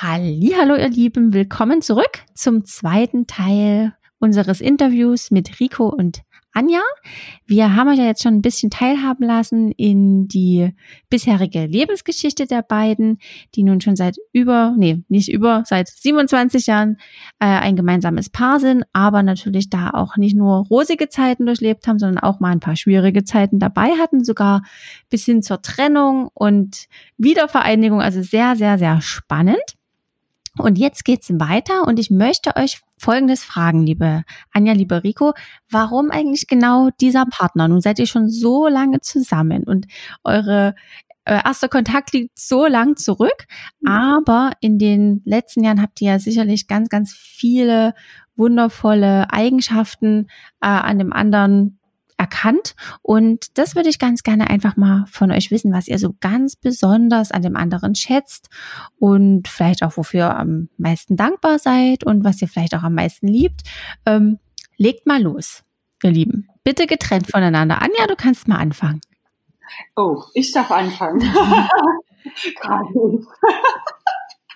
Hallo, ihr Lieben, willkommen zurück zum zweiten Teil unseres Interviews mit Rico und Anja. Wir haben euch ja jetzt schon ein bisschen teilhaben lassen in die bisherige Lebensgeschichte der beiden, die nun schon seit über, nee, nicht über, seit 27 Jahren äh, ein gemeinsames Paar sind, aber natürlich da auch nicht nur rosige Zeiten durchlebt haben, sondern auch mal ein paar schwierige Zeiten dabei hatten, sogar bis hin zur Trennung und Wiedervereinigung. Also sehr, sehr, sehr spannend. Und jetzt geht's weiter und ich möchte euch Folgendes fragen, liebe Anja, liebe Rico. Warum eigentlich genau dieser Partner? Nun seid ihr schon so lange zusammen und eure äh, erster Kontakt liegt so lang zurück, mhm. aber in den letzten Jahren habt ihr ja sicherlich ganz, ganz viele wundervolle Eigenschaften äh, an dem anderen erkannt. Und das würde ich ganz gerne einfach mal von euch wissen, was ihr so ganz besonders an dem anderen schätzt und vielleicht auch wofür ihr am meisten dankbar seid und was ihr vielleicht auch am meisten liebt. Ähm, legt mal los, ihr Lieben. Bitte getrennt voneinander. Anja, du kannst mal anfangen. Oh, ich darf anfangen.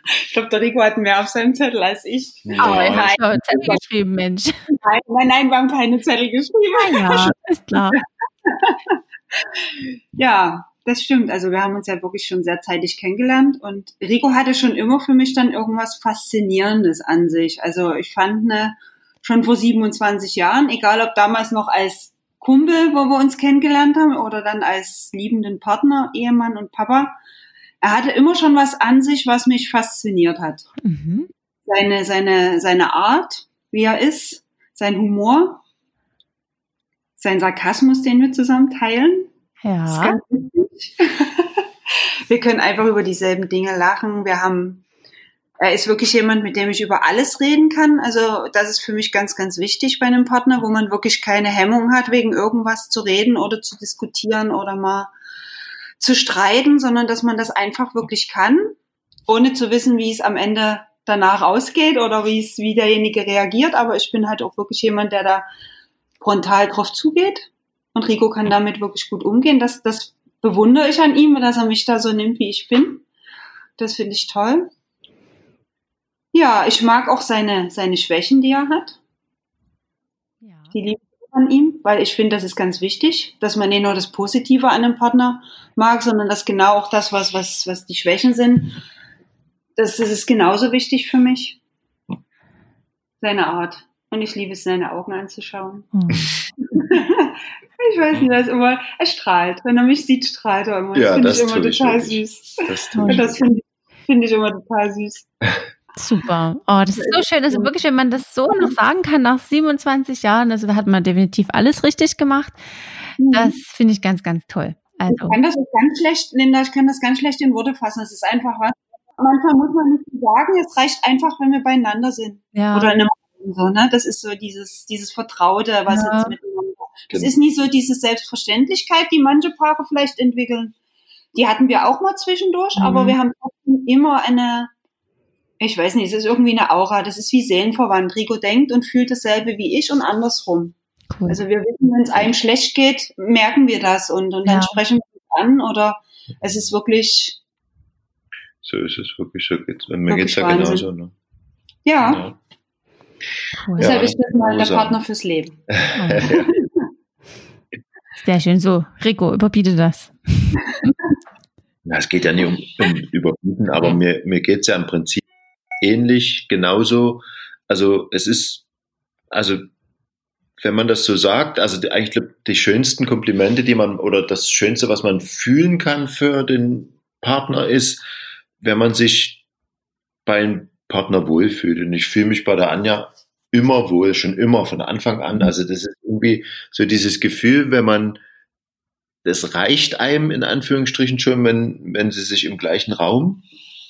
Ich glaube, der Rico hat mehr auf seinem Zettel als ich. Ja. Aber ich habe Zettel geschrieben, Mensch. Nein, nein, nein, wir haben keine Zettel geschrieben. Ja, ist klar. ja, das stimmt. Also wir haben uns ja wirklich schon sehr zeitig kennengelernt und Rico hatte schon immer für mich dann irgendwas Faszinierendes an sich. Also ich fand ne, schon vor 27 Jahren, egal ob damals noch als Kumpel, wo wir uns kennengelernt haben, oder dann als liebenden Partner, Ehemann und Papa, er hatte immer schon was an sich, was mich fasziniert hat. Mhm. Seine, seine, seine Art, wie er ist, sein Humor, sein Sarkasmus, den wir zusammen teilen. Ja. wir können einfach über dieselben Dinge lachen. Wir haben, er ist wirklich jemand, mit dem ich über alles reden kann. Also das ist für mich ganz, ganz wichtig bei einem Partner, wo man wirklich keine Hemmung hat, wegen irgendwas zu reden oder zu diskutieren oder mal zu streiten, sondern dass man das einfach wirklich kann, ohne zu wissen, wie es am Ende danach ausgeht oder wie es, wie derjenige reagiert. Aber ich bin halt auch wirklich jemand, der da frontal drauf zugeht. Und Rico kann damit wirklich gut umgehen. Das, das bewundere ich an ihm, dass er mich da so nimmt, wie ich bin. Das finde ich toll. Ja, ich mag auch seine, seine Schwächen, die er hat. Ja. Die liebe an ihm, weil ich finde, das ist ganz wichtig, dass man nicht nur das Positive an einem Partner mag, sondern dass genau auch das, was, was, was die Schwächen sind, das, das ist genauso wichtig für mich. Seine Art. Und ich liebe es, seine Augen anzuschauen. Mhm. ich weiß nicht, er ist immer, er strahlt. Wenn er mich sieht, strahlt er immer. Das finde ich immer total süß. Das, das finde ich, find ich immer total süß. Super. Oh, das ist so schön. Also wirklich, wenn man das so noch sagen kann nach 27 Jahren, also da hat man definitiv alles richtig gemacht. Das mhm. finde ich ganz, ganz toll. Also. Ich kann das ganz schlecht, Linda, ich kann das ganz schlecht in Worte fassen. Es ist einfach was. Manchmal muss man nicht sagen, es reicht einfach, wenn wir beieinander sind. Ja. Oder in einem so, ne? Das ist so dieses, dieses Vertraute, was ja. jetzt miteinander. Das genau. ist nicht so diese Selbstverständlichkeit, die manche Paare vielleicht entwickeln. Die hatten wir auch mal zwischendurch, mhm. aber wir haben immer eine, ich weiß nicht, es ist irgendwie eine Aura, das ist wie seelenverwandt. Rico denkt und fühlt dasselbe wie ich und andersrum. Cool. Also wir wissen, wenn es einem schlecht geht, merken wir das und, und dann ja. sprechen wir es an oder es ist wirklich. So ist es wirklich, so geht's. Mir geht's ja Wahnsinn. genauso, ne? Ja. ja. Cool. Deshalb ist das mal der Partner fürs Leben. Sehr schön. So, Rico, überbiete das. Na, es geht ja nicht um, um Überbieten, aber mir, mir geht es ja im Prinzip ähnlich, genauso. Also es ist, also wenn man das so sagt, also die, eigentlich die schönsten Komplimente, die man oder das Schönste, was man fühlen kann für den Partner ist, wenn man sich bei einem Partner wohlfühlt. Und ich fühle mich bei der Anja immer wohl, schon immer von Anfang an. Also das ist irgendwie so dieses Gefühl, wenn man, das reicht einem in Anführungsstrichen schon, wenn, wenn sie sich im gleichen Raum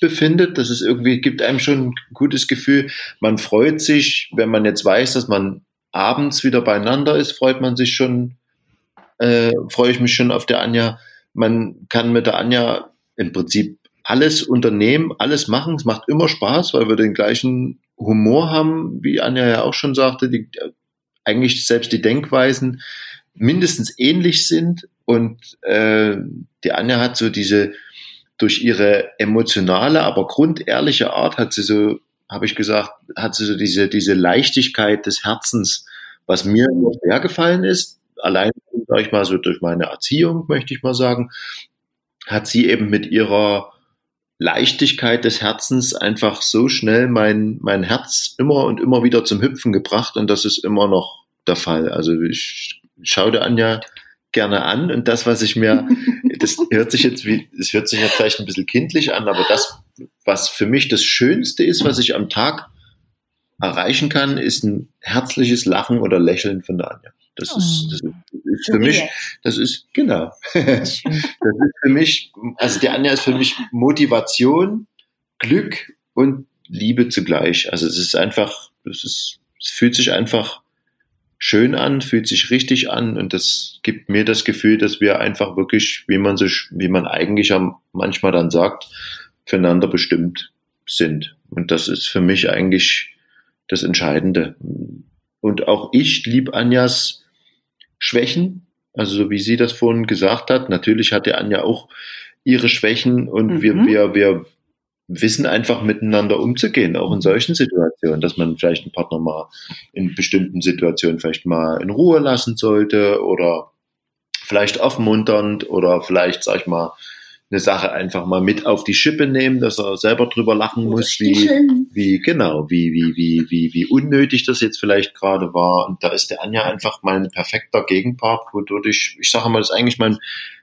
befindet. Das ist irgendwie, gibt einem schon ein gutes Gefühl. Man freut sich, wenn man jetzt weiß, dass man abends wieder beieinander ist, freut man sich schon, äh, freue ich mich schon auf der Anja. Man kann mit der Anja im Prinzip alles unternehmen, alles machen. Es macht immer Spaß, weil wir den gleichen Humor haben, wie Anja ja auch schon sagte, die, eigentlich selbst die Denkweisen mindestens ähnlich sind. Und äh, die Anja hat so diese durch ihre emotionale, aber grundehrliche Art hat sie so, habe ich gesagt, hat sie so diese, diese Leichtigkeit des Herzens, was mir immer schwer gefallen ist, allein, sag ich mal, so durch meine Erziehung, möchte ich mal sagen, hat sie eben mit ihrer Leichtigkeit des Herzens einfach so schnell mein, mein Herz immer und immer wieder zum Hüpfen gebracht und das ist immer noch der Fall. Also ich schaue dir Anja gerne an und das, was ich mir, das hört sich jetzt wie, das hört sich jetzt vielleicht ein bisschen kindlich an, aber das, was für mich das Schönste ist, was ich am Tag erreichen kann, ist ein herzliches Lachen oder Lächeln von der Anja. Das ist, das ist für mich, das ist, genau. Das ist für mich, also die Anja ist für mich Motivation, Glück und Liebe zugleich. Also es ist einfach, es ist, es fühlt sich einfach schön an, fühlt sich richtig an und das gibt mir das Gefühl, dass wir einfach wirklich, wie man sich, wie man eigentlich manchmal dann sagt, füreinander bestimmt sind. Und das ist für mich eigentlich das Entscheidende. Und auch ich liebe Anjas Schwächen. Also so wie sie das vorhin gesagt hat, natürlich hat der Anja auch ihre Schwächen und mhm. wir, wir, wir wissen einfach miteinander umzugehen, auch in solchen Situationen, dass man vielleicht einen Partner mal in bestimmten Situationen vielleicht mal in Ruhe lassen sollte oder vielleicht aufmunternd oder vielleicht, sag ich mal, eine Sache einfach mal mit auf die Schippe nehmen, dass er selber drüber lachen muss, wie, wie, genau, wie, wie, wie, wie, wie unnötig das jetzt vielleicht gerade war. Und da ist der Anja einfach mein perfekter Gegenpart, wodurch ich, ich sage mal, das ist eigentlich mein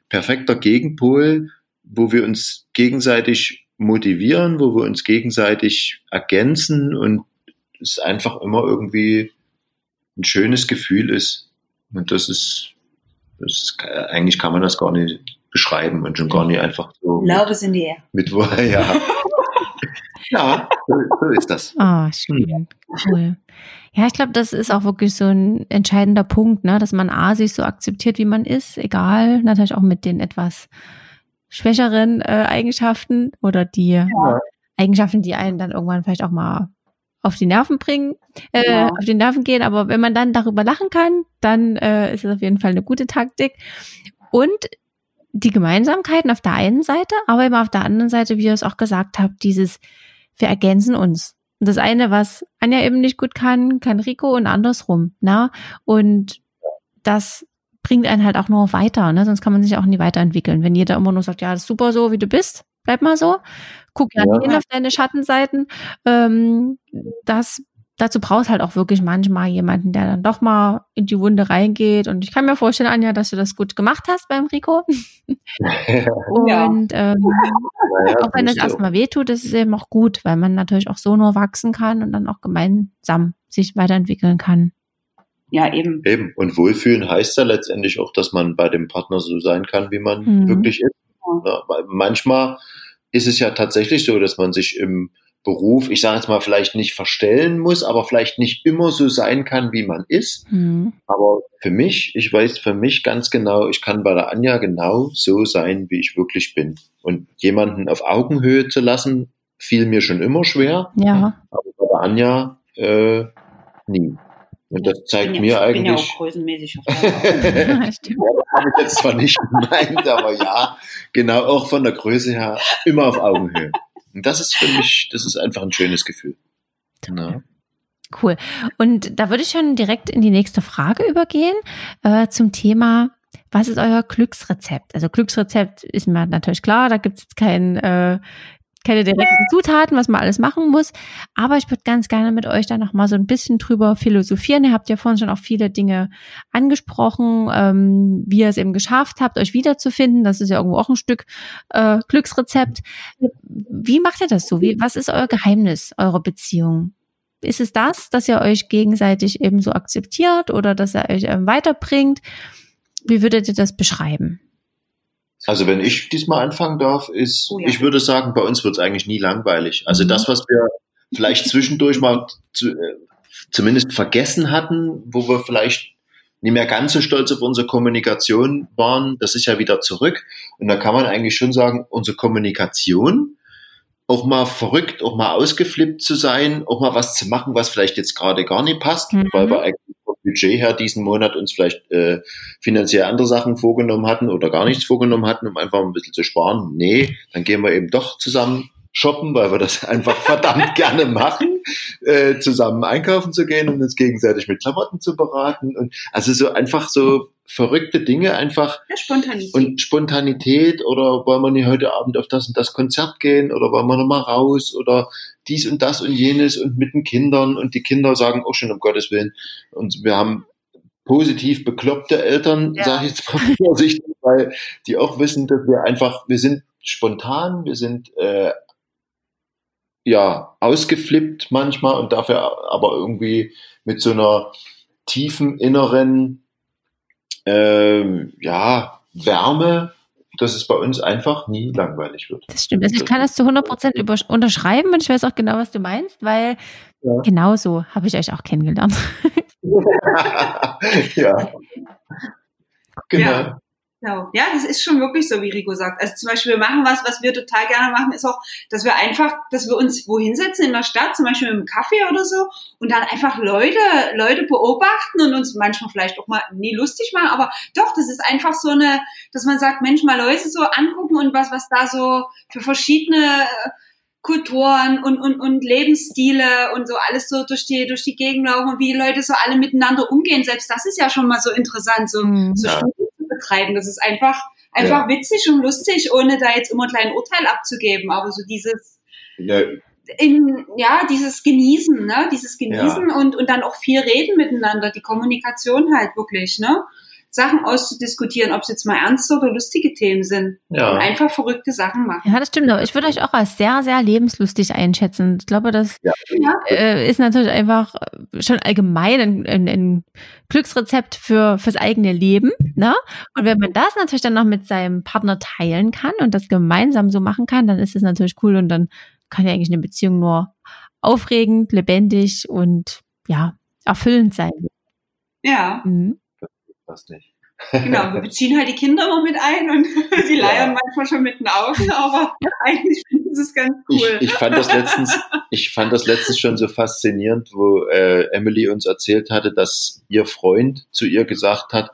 perfekter Gegenpol, wo wir uns gegenseitig motivieren, wo wir uns gegenseitig ergänzen und es einfach immer irgendwie ein schönes Gefühl ist. Und das ist, das ist eigentlich kann man das gar nicht beschreiben und schon gar nicht einfach so. Is in the air. Mit wo, ja. ja, so, so, ist das. Ah, oh, schön. Cool. Ja, ich glaube, das ist auch wirklich so ein entscheidender Punkt, ne, dass man A sich so akzeptiert, wie man ist, egal, natürlich auch mit den etwas schwächeren äh, Eigenschaften oder die ja. Eigenschaften, die einen dann irgendwann vielleicht auch mal auf die Nerven bringen, äh, ja. auf die Nerven gehen. Aber wenn man dann darüber lachen kann, dann äh, ist es auf jeden Fall eine gute Taktik. Und die Gemeinsamkeiten auf der einen Seite, aber eben auf der anderen Seite, wie ihr es auch gesagt habt, dieses, wir ergänzen uns. Und das eine, was Anja eben nicht gut kann, kann Rico und andersrum. Na? Und das bringt einen halt auch nur weiter, ne? sonst kann man sich auch nie weiterentwickeln. Wenn jeder immer nur sagt, ja, das ist super so, wie du bist, bleib mal so, guck ja, ja. hin auf deine Schattenseiten, ähm, das dazu brauchst halt auch wirklich manchmal jemanden, der dann doch mal in die Wunde reingeht. Und ich kann mir vorstellen, Anja, dass du das gut gemacht hast beim Rico. und ähm, ja, auch wenn es erstmal wehtut, ist es eben auch gut, weil man natürlich auch so nur wachsen kann und dann auch gemeinsam sich weiterentwickeln kann. Ja, eben. Eben. Und Wohlfühlen heißt ja letztendlich auch, dass man bei dem Partner so sein kann, wie man mhm. wirklich ist. Ja, manchmal ist es ja tatsächlich so, dass man sich im Beruf, ich sage jetzt mal, vielleicht nicht verstellen muss, aber vielleicht nicht immer so sein kann, wie man ist. Mhm. Aber für mich, ich weiß für mich ganz genau, ich kann bei der Anja genau so sein, wie ich wirklich bin. Und jemanden auf Augenhöhe zu lassen, fiel mir schon immer schwer. Ja. Aber bei der Anja äh, nie. Und das zeigt ja, mir eigentlich. Ich bin ja auch größenmäßig auf ja, das habe ich jetzt zwar nicht gemeint, aber ja, genau auch von der Größe her immer auf Augenhöhe. Und das ist für mich, das ist einfach ein schönes Gefühl. Genau. Cool. Und da würde ich schon direkt in die nächste Frage übergehen äh, zum Thema, was ist euer Glücksrezept? Also Glücksrezept ist mir natürlich klar, da gibt es kein, äh, keine direkten Zutaten, was man alles machen muss. Aber ich würde ganz gerne mit euch da noch mal so ein bisschen drüber philosophieren. Ihr habt ja vorhin schon auch viele Dinge angesprochen, ähm, wie ihr es eben geschafft habt, euch wiederzufinden. Das ist ja irgendwo auch ein Stück äh, Glücksrezept. Wie macht ihr das so? Wie, was ist euer Geheimnis eurer Beziehung? Ist es das, dass ihr euch gegenseitig eben so akzeptiert oder dass er euch ähm, weiterbringt? Wie würdet ihr das beschreiben? Also wenn ich diesmal anfangen darf, ist, oh ja. ich würde sagen, bei uns wird es eigentlich nie langweilig. Also mhm. das, was wir vielleicht zwischendurch mal zu, äh, zumindest vergessen hatten, wo wir vielleicht nicht mehr ganz so stolz auf unsere Kommunikation waren, das ist ja wieder zurück. Und da kann man eigentlich schon sagen, unsere Kommunikation, auch mal verrückt, auch mal ausgeflippt zu sein, auch mal was zu machen, was vielleicht jetzt gerade gar nicht passt, mhm. weil wir eigentlich Budget her diesen Monat uns vielleicht äh, finanziell andere Sachen vorgenommen hatten oder gar nichts vorgenommen hatten, um einfach ein bisschen zu sparen. Nee, dann gehen wir eben doch zusammen shoppen, weil wir das einfach verdammt gerne machen, äh, zusammen einkaufen zu gehen und uns gegenseitig mit Klamotten zu beraten und also so einfach so verrückte Dinge einfach Ja, Spontanität. und Spontanität oder wollen wir nicht heute Abend auf das und das Konzert gehen oder wollen wir noch mal raus oder dies und das und jenes und mit den Kindern und die Kinder sagen auch schon um Gottes Willen und wir haben positiv bekloppte Eltern, Ja. sage ich jetzt mal vorsichtig, weil die auch wissen, dass wir einfach, wir sind spontan, wir sind äh, ja ausgeflippt manchmal und dafür aber irgendwie mit so einer tiefen inneren ähm, ja, Wärme, dass es bei uns einfach nie langweilig wird. Das stimmt. Also ich kann das zu 100 Prozent unterschreiben und ich weiß auch genau, was du meinst, weil Ja. genau so habe ich euch auch kennengelernt. ja. Genau. Ja. Genau. Ja, das ist schon wirklich so, wie Rico sagt. Also zum Beispiel, wir machen was, was wir total gerne machen, ist auch, dass wir einfach, dass wir uns wohin setzen in der Stadt, zum Beispiel mit einem Kaffee oder so, und dann einfach Leute, Leute beobachten und uns manchmal vielleicht auch mal nie lustig machen, aber doch, das ist einfach so eine, dass man sagt, Mensch, mal Leute so angucken und was, was da so für verschiedene äh, Kulturen und, und, und Lebensstile und so alles so durch die, durch die Gegend laufen und wie die Leute so alle miteinander umgehen. Selbst das ist ja schon mal so interessant, so, Mhm. so Ja. Betreiben. Das ist einfach, einfach witzig und lustig, ohne da jetzt immer ein kleines Urteil abzugeben. Aber so dieses, Ja, in, ja, dieses Genießen, ne, dieses Genießen und, und dann auch viel reden miteinander, die Kommunikation halt wirklich, ne? Sachen auszudiskutieren, ob es jetzt mal ernste oder lustige Themen sind. Ja. Und einfach verrückte Sachen machen. Ja, das stimmt. Aber ich würde euch auch als sehr, sehr lebenslustig einschätzen. Ich glaube, das Ja. äh, ist natürlich einfach schon allgemein ein, ein, ein Glücksrezept für fürs eigene Leben. Ne? Und wenn man das natürlich dann noch mit seinem Partner teilen kann und das gemeinsam so machen kann, dann ist es natürlich cool und dann kann ja eigentlich eine Beziehung nur aufregend, lebendig und ja, erfüllend sein. Ja, Mhm. Passt nicht. genau. Wir beziehen halt die Kinder immer mit ein und die leiern manchmal schon mit den Augen, aber eigentlich finden sie es ganz cool. Ich, ich fand das letztens, ich fand das letztens schon so faszinierend, wo äh, Emily uns erzählt hatte, dass ihr Freund zu ihr gesagt hat,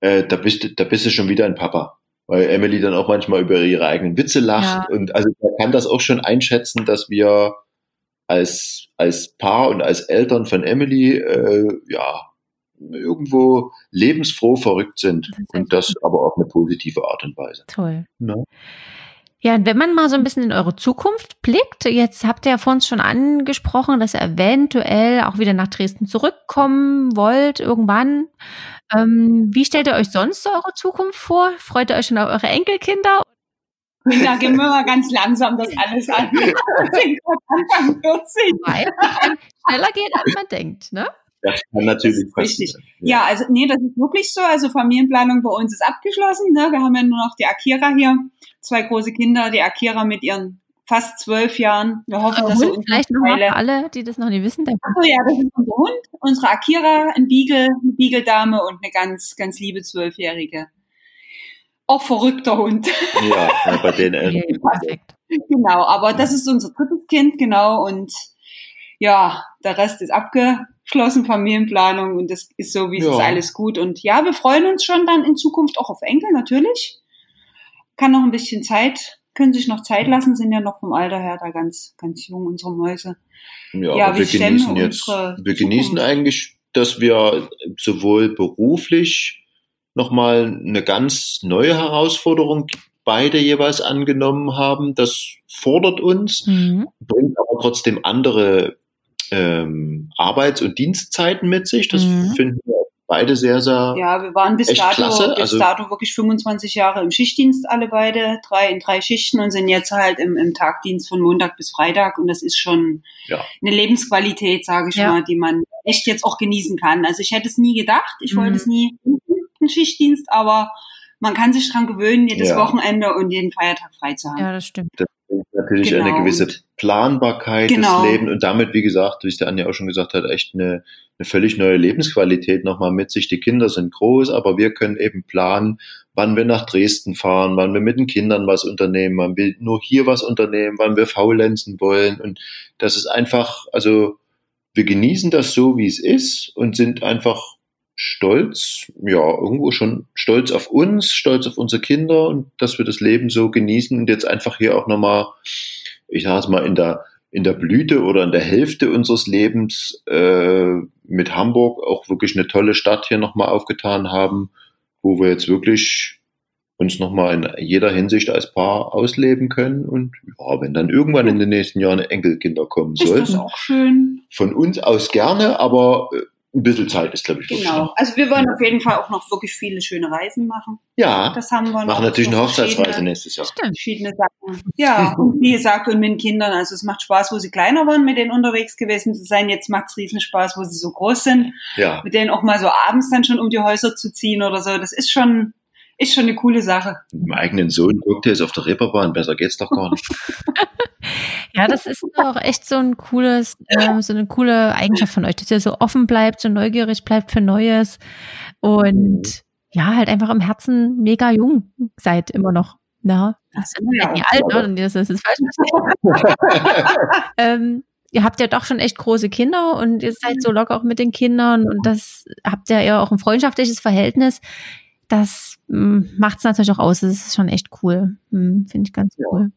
äh, da bist du, da bist du schon wieder ein Papa. Weil Emily dann auch manchmal über ihre eigenen Witze lacht. Und also man kann das auch schon einschätzen, dass wir als, als Paar und als Eltern von Emily äh, ja irgendwo lebensfroh verrückt sind. Und das aber auf eine positive Art und Weise. Toll. Ja. Ja, und wenn man mal so ein bisschen in eure Zukunft blickt, jetzt habt ihr ja vor uns schon angesprochen, dass ihr eventuell auch wieder nach Dresden zurückkommen wollt irgendwann. Ähm, wie stellt ihr euch sonst so eure Zukunft vor? Freut ihr euch schon auf eure Enkelkinder? Da gehen wir mal ganz langsam das alles an. Wir sind gerade Anfang 40. Weil es schneller geht, als man denkt, ne? Das kann natürlich Das ist richtig. Ja, also nee, das ist wirklich so. Also Familienplanung bei uns ist abgeschlossen. Ne? Wir haben ja nur noch die Akira hier, zwei große Kinder, die Akira mit ihren fast zwölf Jahren. Wir hoffen, Euer dass sie Hund, uns vielleicht noch nochmal für alle, die das noch nicht wissen. Der Achso, ja, das ist unser Hund, unsere Akira, ein Beagle, eine Beagle-Dame und eine ganz, ganz liebe Zwölfjährige. Auch verrückter Hund. Ja, bei den Eltern. Okay, perfekt. genau, aber das ist unser drittes Kind, genau, und ja, der Rest ist abgeschlossen, Familienplanung und das ist so, wie es Ja. ist alles gut. Und ja, wir freuen uns schon dann in Zukunft auch auf Enkel, natürlich. Kann noch ein bisschen Zeit, können sich noch Zeit lassen, sind ja noch vom Alter her da ganz, ganz jung, unsere Mäuse. Ja, Ja, aber wir genießen jetzt, wir genießen Zukunft. eigentlich, dass wir sowohl beruflich nochmal eine ganz neue Herausforderung beide jeweils angenommen haben. Das fordert uns, Mhm. bringt aber trotzdem andere ähm, Arbeits- und Dienstzeiten mit sich. Das Mhm. finden wir beide sehr, sehr Ja, wir waren bis Echt dato, klasse, bis also- dato wirklich 25 Jahre im Schichtdienst alle beide, drei in drei Schichten und sind jetzt halt im, im Tagdienst von Montag bis Freitag und das ist schon Ja. eine Lebensqualität, sage ich Ja. mal, die man echt jetzt auch genießen kann. Also ich hätte es nie gedacht, ich Mhm. wollte es nie einen Schichtdienst, aber man kann sich dran gewöhnen, jedes Ja. Wochenende und jeden Feiertag frei zu haben. Ja, das stimmt. bringt natürlich Genau, eine gewisse Planbarkeit Genau. des Lebens und damit, wie gesagt, wie es der Anja auch schon gesagt hat, echt eine, eine völlig neue Lebensqualität nochmal mit sich. Die Kinder sind groß, aber wir können eben planen, wann wir nach Dresden fahren, wann wir mit den Kindern was unternehmen, wann wir nur hier was unternehmen, wann wir faulenzen wollen und das ist einfach, also wir genießen das so, wie es ist und sind einfach stolz, ja, irgendwo schon stolz auf uns, stolz auf unsere Kinder und dass wir das Leben so genießen und jetzt einfach hier auch nochmal, ich sage es mal, in der, in der Blüte oder in der Hälfte unseres Lebens äh, mit Hamburg auch wirklich eine tolle Stadt hier nochmal aufgetan haben, wo wir jetzt wirklich uns nochmal in jeder Hinsicht als Paar ausleben können. Und ja, wenn dann irgendwann in den nächsten Jahren Enkelkinder kommen sollten. Ist das auch schön? Von uns aus gerne, aber äh, ein bisschen Zeit ist, glaube ich, wirklich. Genau. Also wir wollen auf jeden Fall auch noch wirklich viele schöne Reisen machen. Ja. Das haben wir noch. Machen natürlich eine Hochzeitsreise nächstes Jahr. Stimmt. Verschiedene Sachen. Ja, und wie gesagt, und mit den Kindern, also es macht Spaß, wo sie kleiner waren, mit denen unterwegs gewesen zu sein. Jetzt macht es riesen Spaß, wo sie so groß sind. Ja. Mit denen auch mal so abends dann schon um die Häuser zu ziehen oder so. Das ist schon, ist schon eine coole Sache. Mit dem eigenen Sohn Cocktails auf der Reeperbahn, besser geht's doch gar nicht. ja, das ist auch echt so ein cooles, ähm, so eine coole Eigenschaft von euch, dass ihr so offen bleibt, so neugierig bleibt für Neues und ja, halt einfach im Herzen mega jung seid immer noch. Na, das ist ja nicht alt, ne? Das ist falsch. ähm, ihr habt ja doch schon echt große Kinder und ihr seid so locker auch mit den Kindern und das habt ja ja auch ein freundschaftliches Verhältnis das hm, macht es natürlich auch aus. Das ist schon echt cool. Hm, Finde ich ganz ja. cool.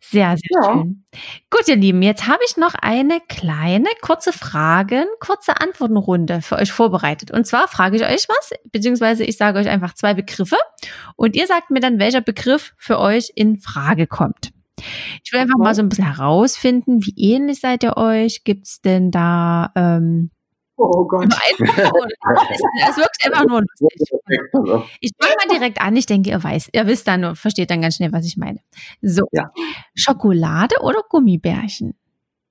Sehr, sehr ja. schön. Gut, ihr Lieben, jetzt habe ich noch eine kleine, kurze Fragen, kurze Antwortenrunde für euch vorbereitet. Und zwar frage ich euch was, beziehungsweise ich sage euch einfach zwei Begriffe und ihr sagt mir dann, welcher Begriff für euch in Frage kommt. Ich will einfach mal so ein bisschen herausfinden, wie ähnlich seid ihr euch? Gibt es denn da ähm, Oh Gott. Es wirkt einfach nur lustig. Ich fange mal direkt an. Ich denke, ihr weiß, ihr wisst dann, versteht dann ganz schnell, was ich meine. So. Ja. Schokolade oder Gummibärchen?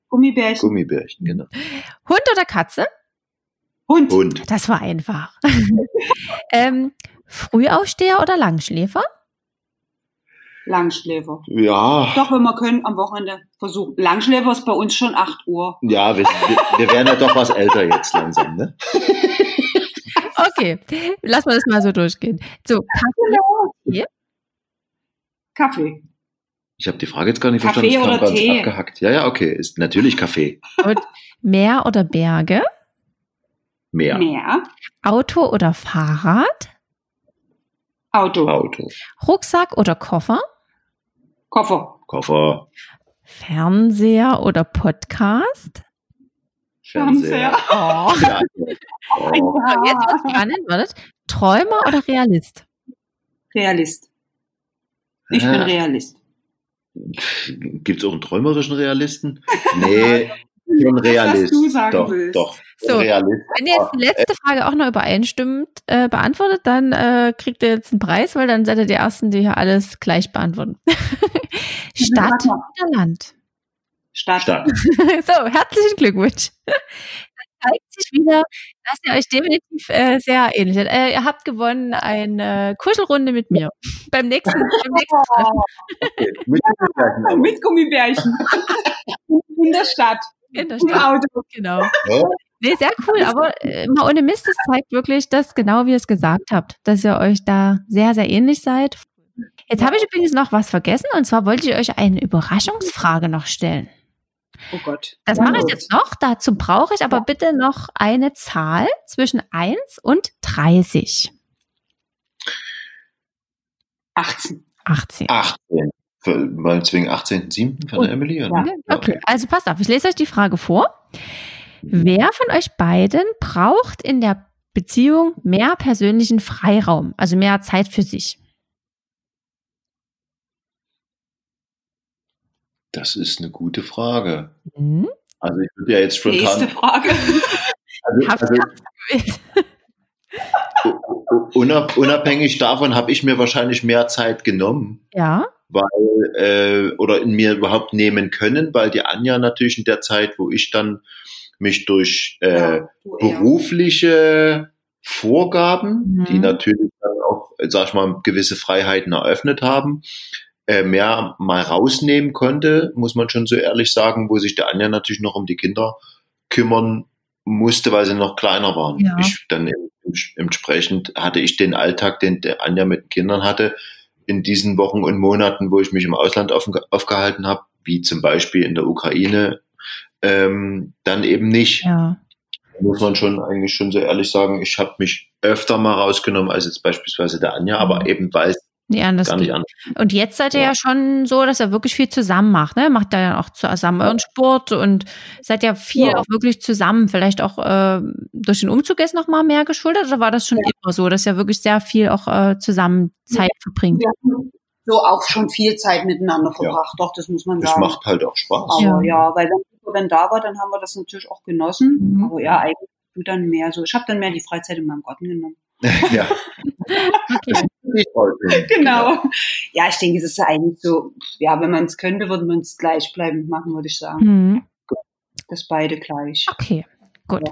Gummibärchen. Gummibärchen, genau. Hund oder Katze? Hund. Hund. Das war einfach. ähm, Frühaufsteher oder Langschläfer? Langschläfer. Ja. Doch, wenn wir können, am Wochenende versuchen. Langschläfer ist bei uns schon 8 Uhr. Ja, wir, wir, wir werden ja doch was älter jetzt langsam, ne? okay, lassen wir das mal so durchgehen. So, Kaffee. Kaffee. Ich habe die Frage jetzt gar nicht Kaffee verstanden. Kaffee oder Tee? abgehackt. Ja, ja, okay. Ist natürlich Kaffee. Und Meer oder Berge? Meer. Meer. Auto oder Fahrrad? Auto. Auto. Rucksack oder Koffer? Koffer. Koffer. Fernseher oder Podcast? Fernseher. Oh. Ja. Oh. Jetzt was spannend, wartet. Träumer oder Realist? Realist. Ich bin Realist. Gibt es auch einen träumerischen Realisten? Nee, schon Realist. Was du sagen doch, willst. doch. So, Realist. wenn ihr jetzt die letzte Frage auch noch übereinstimmend äh, beantwortet, dann äh, kriegt ihr jetzt einen Preis, weil dann seid ihr die Ersten, die hier alles gleich beantworten. Stadt oder Land? Stadt. Stadt. so, herzlichen Glückwunsch. Das zeigt sich wieder, dass ihr euch definitiv äh, sehr ähnlich seid. Äh, ihr habt gewonnen eine Kuschelrunde mit mir. beim nächsten, beim nächsten. Okay. Mit Gummibärchen. Mit Gummibärchen. In der Stadt. In der Im Stadt. Auto. Genau. Ja? Nee, sehr cool, aber äh, mal ohne Mist, das zeigt wirklich, dass genau wie ihr es gesagt habt, dass ihr euch da sehr, sehr ähnlich seid. Jetzt habe ich übrigens noch was vergessen und zwar wollte ich euch eine Überraschungsfrage noch stellen. Oh Gott. Das mache ich jetzt noch, dazu brauche ich aber bitte noch eine Zahl zwischen 1 und 30. 18. 18. 18. Weil zwingen 18.7. von der Emily, oder? Ja. Okay, also passt auf, ich lese euch die Frage vor. Wer von euch beiden braucht in der Beziehung mehr persönlichen Freiraum, also mehr Zeit für sich? Das ist eine gute Frage. Hm? Also ich würde ja jetzt Nächste spontan. Frage. Also, also unabhängig davon habe ich mir wahrscheinlich mehr Zeit genommen, Ja, weil äh, oder in mir überhaupt nehmen können, weil die Anja natürlich in der Zeit, wo ich dann mich durch äh, Ja, berufliche Vorgaben, Mhm. die natürlich dann auch, sag ich mal, gewisse Freiheiten eröffnet haben, äh, mehr mal rausnehmen konnte, muss man schon so ehrlich sagen, wo sich der Anja natürlich noch um die Kinder kümmern musste, weil sie noch kleiner waren. Ja. Ich dann entsprechend hatte ich den Alltag, den der Anja mit den Kindern hatte, in diesen Wochen und Monaten, wo ich mich im Ausland aufge aufgehalten habe, wie zum Beispiel in der Ukraine, ähm, dann eben nicht. Ja. Muss man schon eigentlich schon so ehrlich sagen, ich habe mich öfter mal rausgenommen als jetzt beispielsweise der Anja, aber eben weil es Nee, anders gar nicht geht. anders Und jetzt seid ihr Ja. ja schon so, dass ihr wirklich viel zusammen macht, ne? Macht ihr ja auch zusammen euren Sport und seid ja viel Ja. auch wirklich zusammen. Vielleicht auch äh, durch den Umzug jetzt noch mal mehr geschuldet oder war das schon immer so, dass ihr wirklich sehr viel auch äh, zusammen Zeit verbringt? Wir haben so auch schon viel Zeit miteinander verbracht, doch, das muss man Das sagen. macht halt auch Spaß. Aber Ja. ja, weil wenn dann da war, dann haben wir das natürlich auch genossen. Mhm. Aber ja, eigentlich du dann mehr so. Ich habe dann mehr die Freizeit in meinem Garten genommen. ja. Okay. Genau. Ja, ich denke, es ist eigentlich so, ja, wenn man es könnte, würde man es gleichbleibend machen, würde ich sagen. Mhm. Das beide gleich. Okay, gut.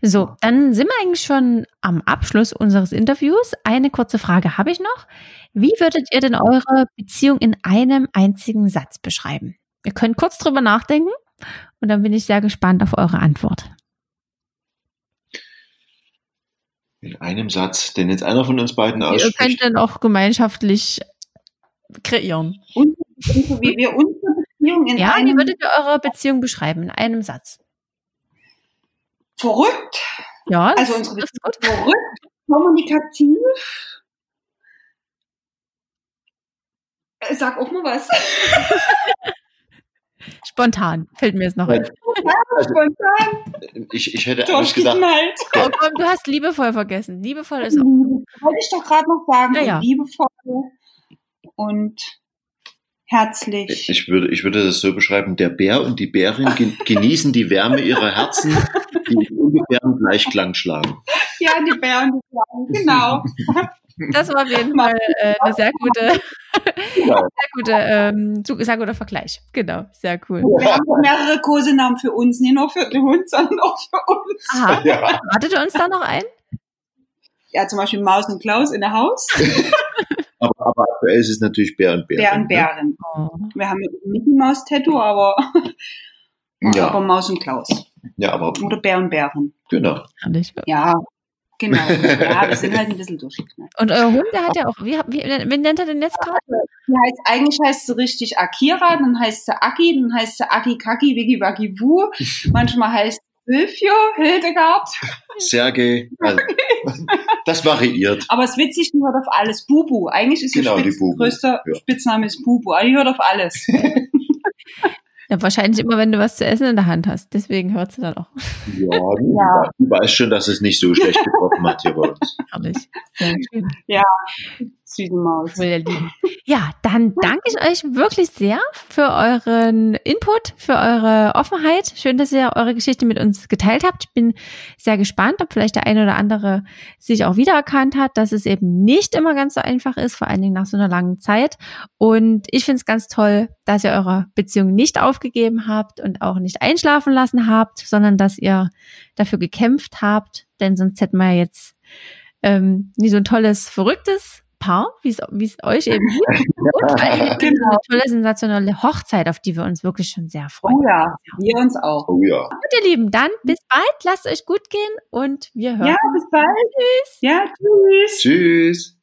So, dann sind wir eigentlich schon am Abschluss unseres Interviews. Eine kurze Frage habe ich noch. Wie würdet ihr denn eure Beziehung in einem einzigen Satz beschreiben? Ihr könnt kurz drüber nachdenken und dann bin ich sehr gespannt auf eure Antwort. In einem Satz, den jetzt einer von uns beiden Ihr könnt ausspricht. dann auch gemeinschaftlich kreieren. Und wie wir unsere Beziehung in Ja, wie einem würdet ihr eure Beziehung beschreiben in einem Satz? verrückt, Ja, also unsere das ist Beziehung gut. verrückt, kommunikativ. Äh, Sag auch mal was. Spontan fällt mir jetzt noch ein. Also, Spontan. ich, ich hätte eigentlich gesagt, Durchgeknallt. Oh, komm, du hast liebevoll vergessen. Liebevoll ist auch. Liebe, wollte ich doch gerade noch sagen. Ja, ja. Und liebevoll und herzlich. ich würde, ich würde das so beschreiben, der Bär und die Bärin ge genießen die Wärme ihrer Herzen, die in ungefähren Gleichklang schlagen. Ja, die Bären, die Bären, genau. Das war auf jeden Fall äh, eine sehr gute, Ja. sehr gute, ähm, sehr guter Vergleich. Genau, sehr cool. Wir haben mehrere Kosenamen für uns, nicht nur für den Hund, sondern auch für uns. Aha, Ja. wartet ihr uns da noch ein? Ja, zum Beispiel Maus und Klaus in der Haus. Aber, aber aktuell ist es natürlich Bär und Bärin. Bär und Bären. Oh. Wir haben ein Mickey Maus Tattoo, aber, Ne? aber Ja, Maus und Klaus. ja, aber Oder Bär und Bären. genau. Ja, genau. Ja, wir sind halt ein bisschen durchgeknallt. Und euer Hund, der hat ja auch, wie, wie, wie nennt er denn jetzt gerade? Die heißt, eigentlich heißt sie richtig Akira, dann heißt sie Aki, dann heißt sie Aki Kaki Wigi Wagi Wu. Manchmal heißt sie Silvio, Hildegard. Sergei, also, das variiert. Aber es ist witzig, die hört auf alles. Bubu. Eigentlich ist ihr Genau, die Spitz Bubu, größter ja. Spitzname ist Bubu, aber die hört auf alles. Ja, wahrscheinlich immer, wenn du was zu essen in der Hand hast. Deswegen hört sie dann auch. Ja, die, Ja. die weiß schon, dass es nicht so schlecht getroffen hat hier bei uns. Herrlich. Sehr schön. Süße Maus. Ja, dann danke ich euch wirklich sehr für euren Input, für eure Offenheit. Schön, dass ihr eure Geschichte mit uns geteilt habt. Ich bin sehr gespannt, ob vielleicht der eine oder andere sich auch wiedererkannt hat, dass es eben nicht immer ganz so einfach ist, vor allen Dingen nach so einer langen Zeit. Und ich finde es ganz toll, dass ihr eure Beziehung nicht aufgegeben habt und auch nicht einschlafen lassen habt, sondern dass ihr dafür gekämpft habt. Denn sonst hätten wir jetzt ähm, nie so ein tolles, verrücktes Paar, wie es euch eben gibt. Und eben Genau. eine tolle, sensationelle Hochzeit, auf die wir uns wirklich schon sehr freuen. Oh ja, wir uns auch. Oh ja. Gut, ihr Lieben, dann bis bald, lasst euch gut gehen und wir hören Ja, bis bald. Tschüss. Ja, tschüss. Tschüss.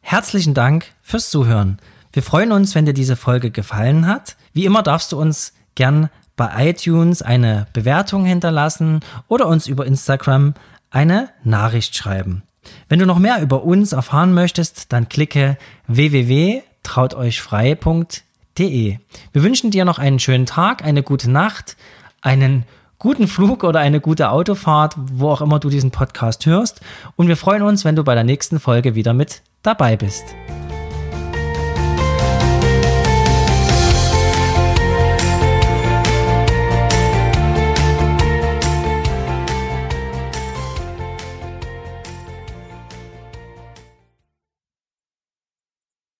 Herzlichen Dank fürs Zuhören. Wir freuen uns, wenn dir diese Folge gefallen hat. Wie immer darfst du uns gern bei iTunes eine Bewertung hinterlassen oder uns über Instagram eine Nachricht schreiben. Wenn du noch mehr über uns erfahren möchtest, dann klicke www.trauteuchfrei.de. Wir wünschen dir noch einen schönen Tag, eine gute Nacht, einen guten Flug oder eine gute Autofahrt, wo auch immer du diesen Podcast hörst. Und wir freuen uns, wenn du bei der nächsten Folge wieder mit dabei bist.